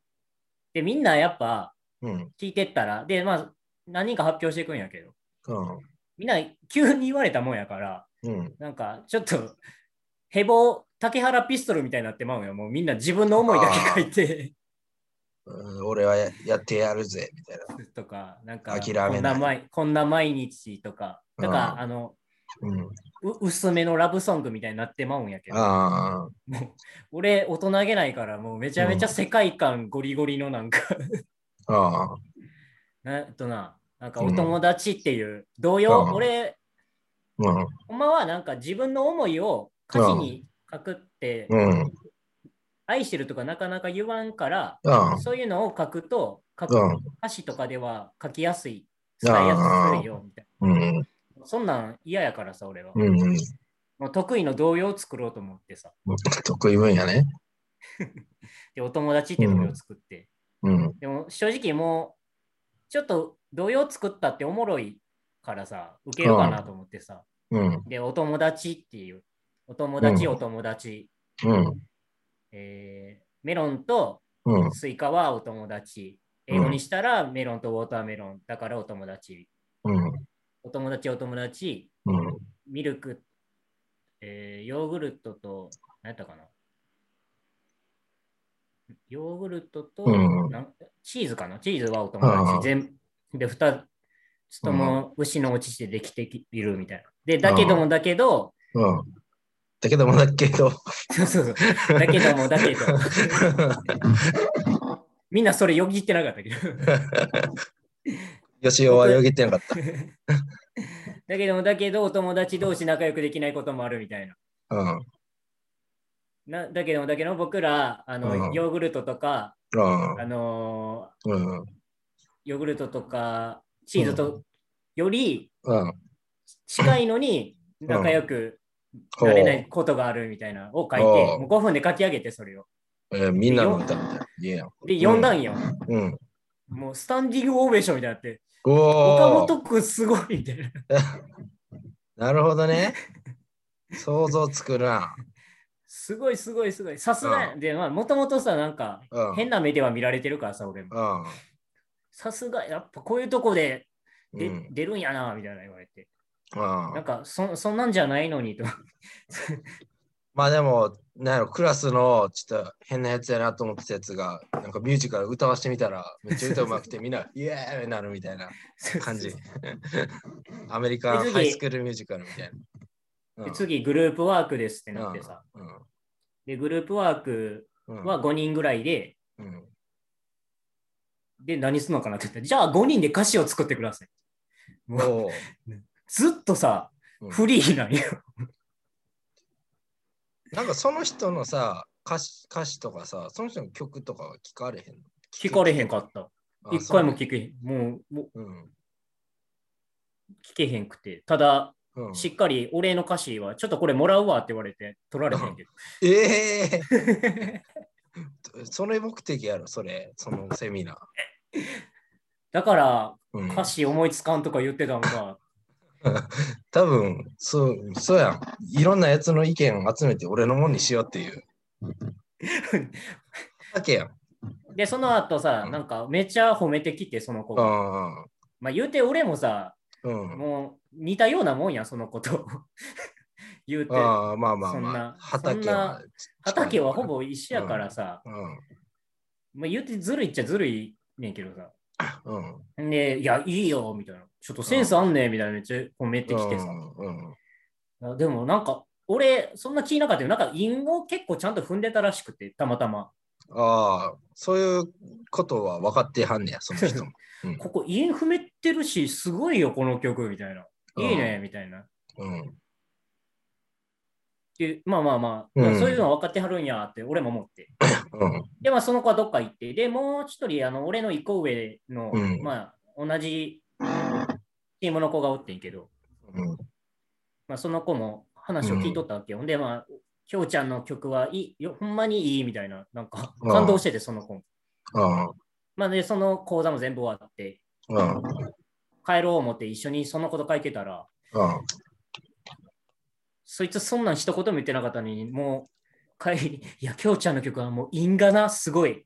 で、みんなやっぱうん。聞いてったら、で、まあ、何人か発表していくんやけど、うん。みんな急に言われたもんやから、うん。なんかちょっと、ヘボ、竹原ピストルみたいになってまうんよ。もうみんな自分の思いだけ書いて、うん俺はややってやるぜ、みたいな。とか、なんか、諦めないこんな毎こんな毎日とか、だから、うんあの、うん。う薄めのラブソングみたいになってまうんやけど、俺、大人げないから、もうめちゃめちゃ世界観ゴリゴリのなんか、ああ。なんとな、なんかお友達っていう、同様、うん俺、うん。ほんまはなんか自分の思いを歌詞に書くって、うん。愛してるとかなかなか言わんから、うん。そういうのを書くと、書くうん歌詞とかでは書きやすい、伝えやすいよ、みたいうん。な。そんなん嫌やからさ、俺は。うん。もう得意の童謡を作ろうと思ってさ。得意分野ね。で、お友達って童謡を作って。うん。でも正直もう、ちょっと童謡作ったっておもろいからさ、受けるかなと思ってさ。うん。で、お友達っていう、お友達、うんお友達、うん。えーメロンとうん。スイカはお友達。英語にしたら melon と watermelon。だからお友達。うん。お友達、お友達、うん。ミルク、えーヨーグルトと、何やったかなヨーグルトと、うんなんチーズかな？チーズはお友達。全で、二つとも牛の落ちてできているみたいな。で、だけどもだけど、うん。だけどもだけど。そうそうそう。だけどもだけど。みんなそれよぎってなかったけど。吉尾はよぎってなかった。だけどもだけど、お友達同士仲良くできないこともあるみたいな。うん。なだけどもだけど僕らあの、うんヨーグルトとか、うんあのーうん。ヨーグルトとかチーズとよりうん。近いのにん仲良くなれないことがあるみたいなを書いて、もう5分で書き上げてそれを。えーみんなの歌みたいな。で、読んだんよ。うん。もうスタンディングオベーションみたいになって、お岡お。本くんすごいみたいな。なるほどね。想像つくな。すごいすごいすごい。さすがうで、まあ、もともとさ、なんかうん。変な目では見られてるからさ、俺も。うん。さすが、やっぱこういうとこでで、うん出るんやな、みたいな言われて。うんなんかそ、そんなんじゃないのにと。まあでも、なんやろ、クラスのちょっと変なやつやなと思ってたやつが、なんかミュージカル歌わしてみたら、めっちゃ歌うまくて、みんな、イエーイなるみたいな感じ。アメリカンハイスクールミュージカルみたいな。で次、グループワークですってうんなってさ。うんで、グループワークうんは5人ぐらいで、うんで、何するのかなって言って、じゃあ5人で歌詞を作ってください。もう ずっとさ、うんフリーなんよ。なんかその人のさ歌詞、歌詞とかさ、その人の曲とかは聞かれへんの？聞かれへんかった。あ一回も聞けへん。もう、もううん聞けへんくて。ただ、うんしっかり俺の歌詞は、ちょっとこれもらうわって言われて、取られへんけど。ええ それ目的やろ、それ、そのセミナー。だから、うん歌詞思いつかんとか言ってたのか。多分そう、そうやん。いろんなやつの意見を集めて俺のもんにしようっていう。だけやん。で、その後さ、うんなんかめっちゃ褒めてきて、その子が。あまあ言うて俺もさ、あ、うん。もう似たようなもんや、そのこと。言うて。ああ、まあまあそんなまあ。畑は。畑はほぼ一緒やからさ、うん。まあ、言うてずるいっちゃずるいねんけどさ。うん。で、いや、いいよ、みたいな。ちょっとセンスあんねん、みたいなめっちゃ褒めてきてさ。うん。あでもなんか、俺、そんな気なかったよ。なんか、韻を結構ちゃんと踏んでたらしくて、たまたま。ああ、そういうことは分かってはんねや、その人も。うん ここ、韻踏めてるし、すごいよ、この曲、みたいな。うんいいね、みたいな。うん。でまあまあまあ、うんそういうのは分かってはるんやって、俺も思って。うん。で、まあ、その子はどっか行って、で、もう一人、あの、俺の一個上の、うんまあ、同じチームの子がおってんけど、うん。まあ、その子も話を聞いとったわけよ。で、まあ、きょうちゃんの曲はいいよ、ほんまにいいみたいな、なんかうん感動してて、その子。まあ、で、その講座も全部終わって、うん。帰ろう思って一緒にそのこと書いてたら、うん。そいつそんなん一言も言ってなかったのに、もう帰り、いや、きょうちゃんの曲はもう因果な、すごい。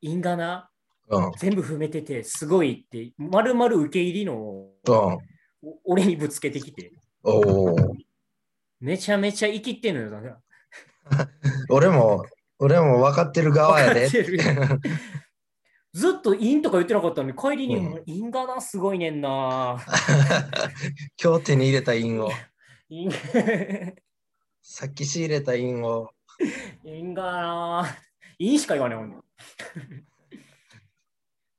因果な、うん。全部踏めてて、すごいって、まるまる受け入りのをうん。お俺にぶつけてきて。めちゃめちゃ生きってんのよ。だから 俺も、俺も分かってる側やで。ずっと因とか言ってなかったのに、帰りに、うん因果な、すごいねんな。今日手に入れた印を、因 さっき仕入れた印を、因果な。因しか言わないもんね。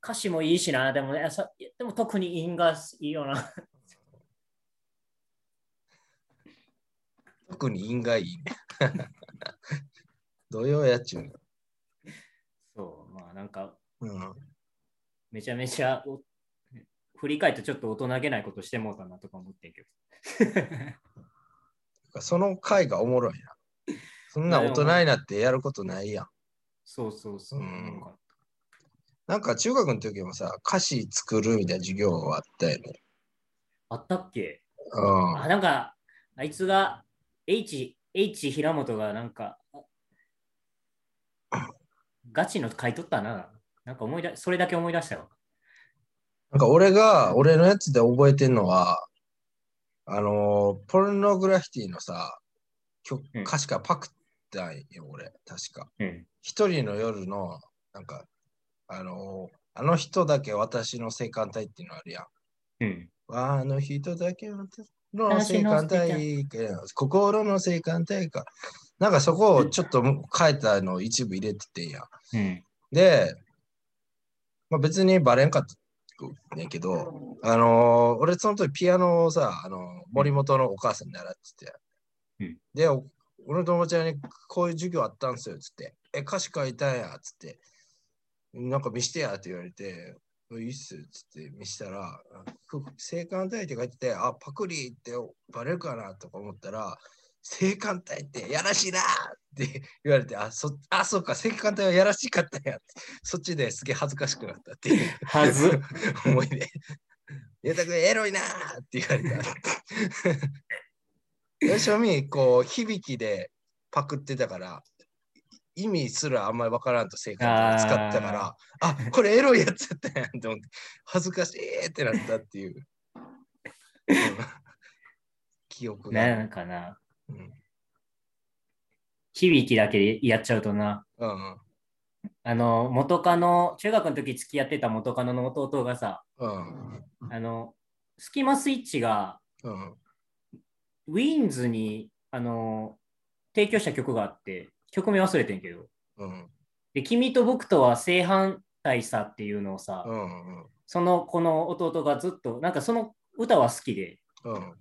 歌詞もいいしな、でもね、さでも特に因がいいよな。特に印がいいね。土曜やっちゅう。そう、まあなんか、うん。めちゃめちゃお振り返ってちょっと大人げないことしてもうたなとか思ってんけど。その回がおもろいな。そんな大人になってやることないやん。そうそうそう。うんなんか中学の時もさ、歌詞作るみたいな授業があったよね。あったっけ？うん。あ、なんか、あいつが、H、H 平本がなんか、ガチの書いとったな。なんか思い出、それだけ思い出したよ。なんか俺が、俺のやつで覚えてんのは、あのーポルノグラフィティのさ、曲うん歌詞からパクったんよ、俺、確か。うん。一人の夜の、なんか、あのーあの人だけ私の性感帯っていうのあるやん。うん。あの人だけの性感帯か、心の性感帯か。なんかそこをちょっと変えたのを一部入れててんや。うん。で、まあ、別にバレんかったねんけど、あのー俺その時ピアノをさ、あのー森本のお母さんに習ってて、うん。で、お俺の友達にこういう授業あったんすよ、つって、え、歌詞書いたんや、つって、なんか見してやって言われて、いいっす、つって。見したら、ふ性感帯って書いてて、あ、パクリってバレるかなとか思ったら、性感帯ってやらしいなって 言われて、あ、そあそうか、性感帯はやらしかったんやって、そっちですげえ恥ずかしくなったっていうはず。思いで。ゆうたくんエロいなーって言われた。よしおみ、こう、響きでパクってたから、意味すらあんまりわからんと正解使ってたから、あこれエロいやつやったんやんと思って、恥ずかしいってなったっていう。うん記憶が。なんかな。うん。響きだけでやっちゃうとな。うんあの、元カノ、中学の時付き合ってた元カノの弟がさ、うん。あの、スキマスイッチがうんウィーンズに、あの、提供した曲があって、曲名忘れてんけど、うん。で、君と僕とは正反対さっていうのをさ、うんそのこの弟がずっと、なんかその歌は好きで、うん。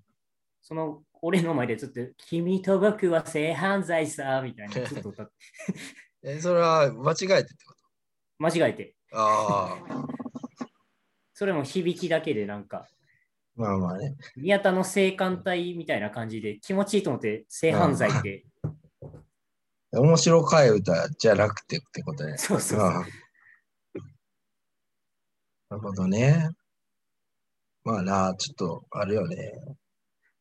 その俺の前でずっと、君と僕は正反対さ、みたいな ずっと歌って、え、それは間違えてってこ間違えて、とああ、それも響きだけでなんか、まあまあね。宮田の性感帯みたいな感じで気持ちいいと思って性犯罪って、面白かい歌じゃなくてってことね。そうそうそううんなるほどね。まあな、ちょっとあるよね。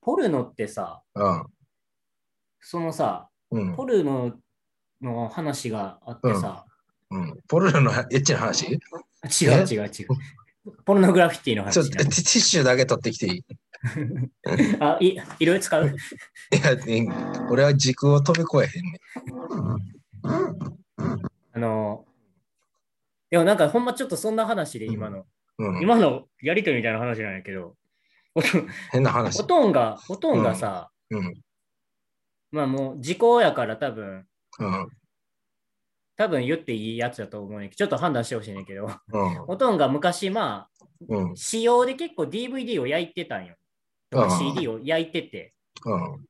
ポルノってさ、うん。そのさ、うん。ポルノの話があってさ、うん、ポルノのエッチな話？違う違う違う。ポルノグラフィティのちょっ話なとティッシュだけ取ってきていい？あ、いいろいろ使う？いや、え俺は時空を飛び越えへんね。あの、でもなんかほんまちょっとそんな話で今の、うん、今のやりとりみたいな話なんやけど、変な話お。とんが、おとんがさ、うん。まあもう時効やから多分、うん。多分言っていいやつだと思うねんけど、ちょっと判断してほしいねんけど、うん。おとんが昔まあ、うん。仕様で結構 DVD を焼いてたんよ。とか CD を焼いてて、うん。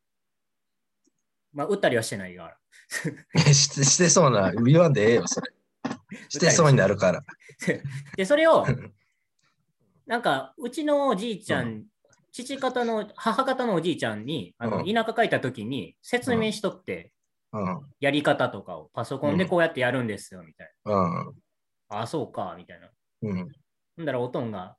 まあ売ったりはしてないから。してしてそうな、言わんでええよ、それ。してそうになるから。で、それを、なんか、うちのおじいちゃん、父方の、母方のおじいちゃんに、あのうん田舎帰った時に説明しとって、うん。やり方とかをパソコンでこうやってやるんですよ、みたいうん。な。ああ、そうか、みたいな。うん。ほんだらおとんが。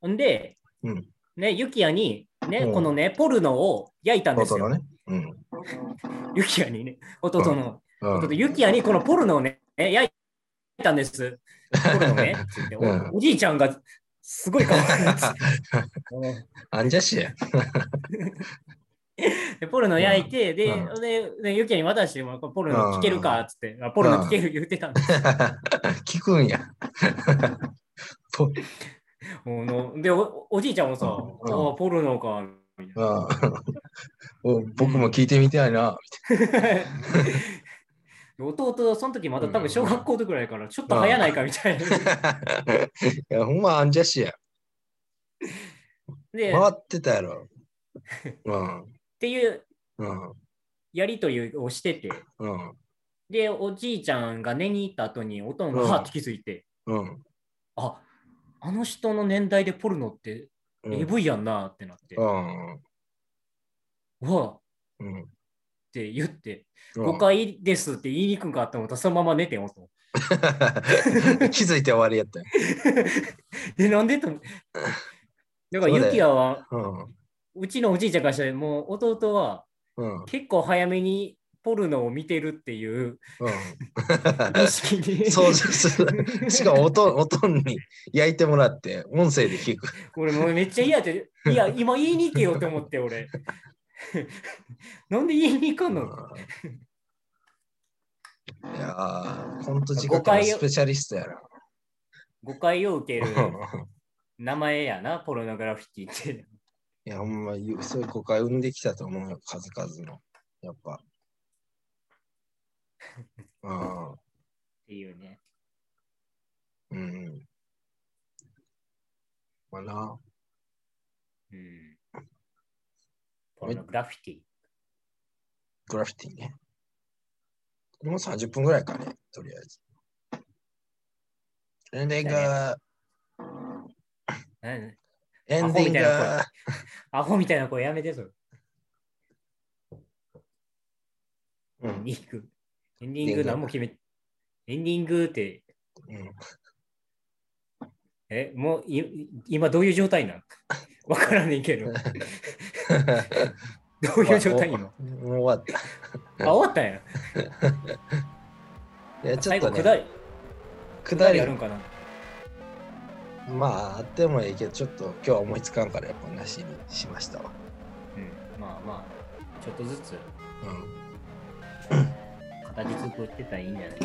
ほんで、うん。ね、ユキヤに、ね、うんこのね、ポルノを焼いたんですよ。ね。うん。ユキヤにね、弟の、うん弟ユキヤにこのポルノをね、ね焼いたんです。ポルノね、おじいちゃんがすごい顔してるっつ アンジャッシュや。でポルノ焼いて、で、うででユキヤに渡しても、ポルノ聞けるかっつって、あポルノ聞ける言ってたんです。聞くんや。のでお、おじいちゃんもさ、うんあポルノか。僕も聞いてみたいな。弟、その時まだ多分小学校ぐらいから、ちょっと早ないかみたいな。いや、ほんまアンジャッシュや。で、っ回ってたやろ。うん。ていううん。やりとりをしてて、うん。で、おじいちゃんが寝に行った後に、おとんがうんはっと気づいて、うん。ああの人の年代でポルノってうん。AV やんなってなって、ううん。わっうん。って言って、うん誤解ですって言いにくんかったら、そのまま寝てんおとん。気づいて終わりやったよ。で、なんでと。だから、そうだよユキヤは、うん。うちのおじいちゃんからしたら、もう弟はうん。結構早めにポルノを見てるっていううん。意識に。そうそう。しかも音、音に焼いてもらって、音声で聞く。俺もうめっちゃ嫌で、いや、今言いに行けよって思って、俺。なんで言いに行かんの？いやー、コント時間のスペシャリストやな。誤解を受けるう ん名前やな、ポルノグラフィティって。いや、ほんま、そういう誤解生んできたと思うよ、数々の。やっぱ。うん。っていうね。うん。まあな。うん。ポルノグラフィティ。グラフィティね。これも30分ぐらいかね、とりあえず。エンディング、何エンディング、アホみたいな声やめてそれ。エンうんディング。エンディング何も決め、エンディングって、うんえ、もうい今どういう状態なん？わからねえけど。どういう状態今もう終わっあ、終わったんや。た。いや、ちょ最っとね、後下り、下下りりやるんかな？まあ、あってもいいけど、ちょっと今日は思いつかんから、やっぱなしにしましたわ。うん。まあまあ、ちょっとずつうん。形作ってたらいいんじゃない？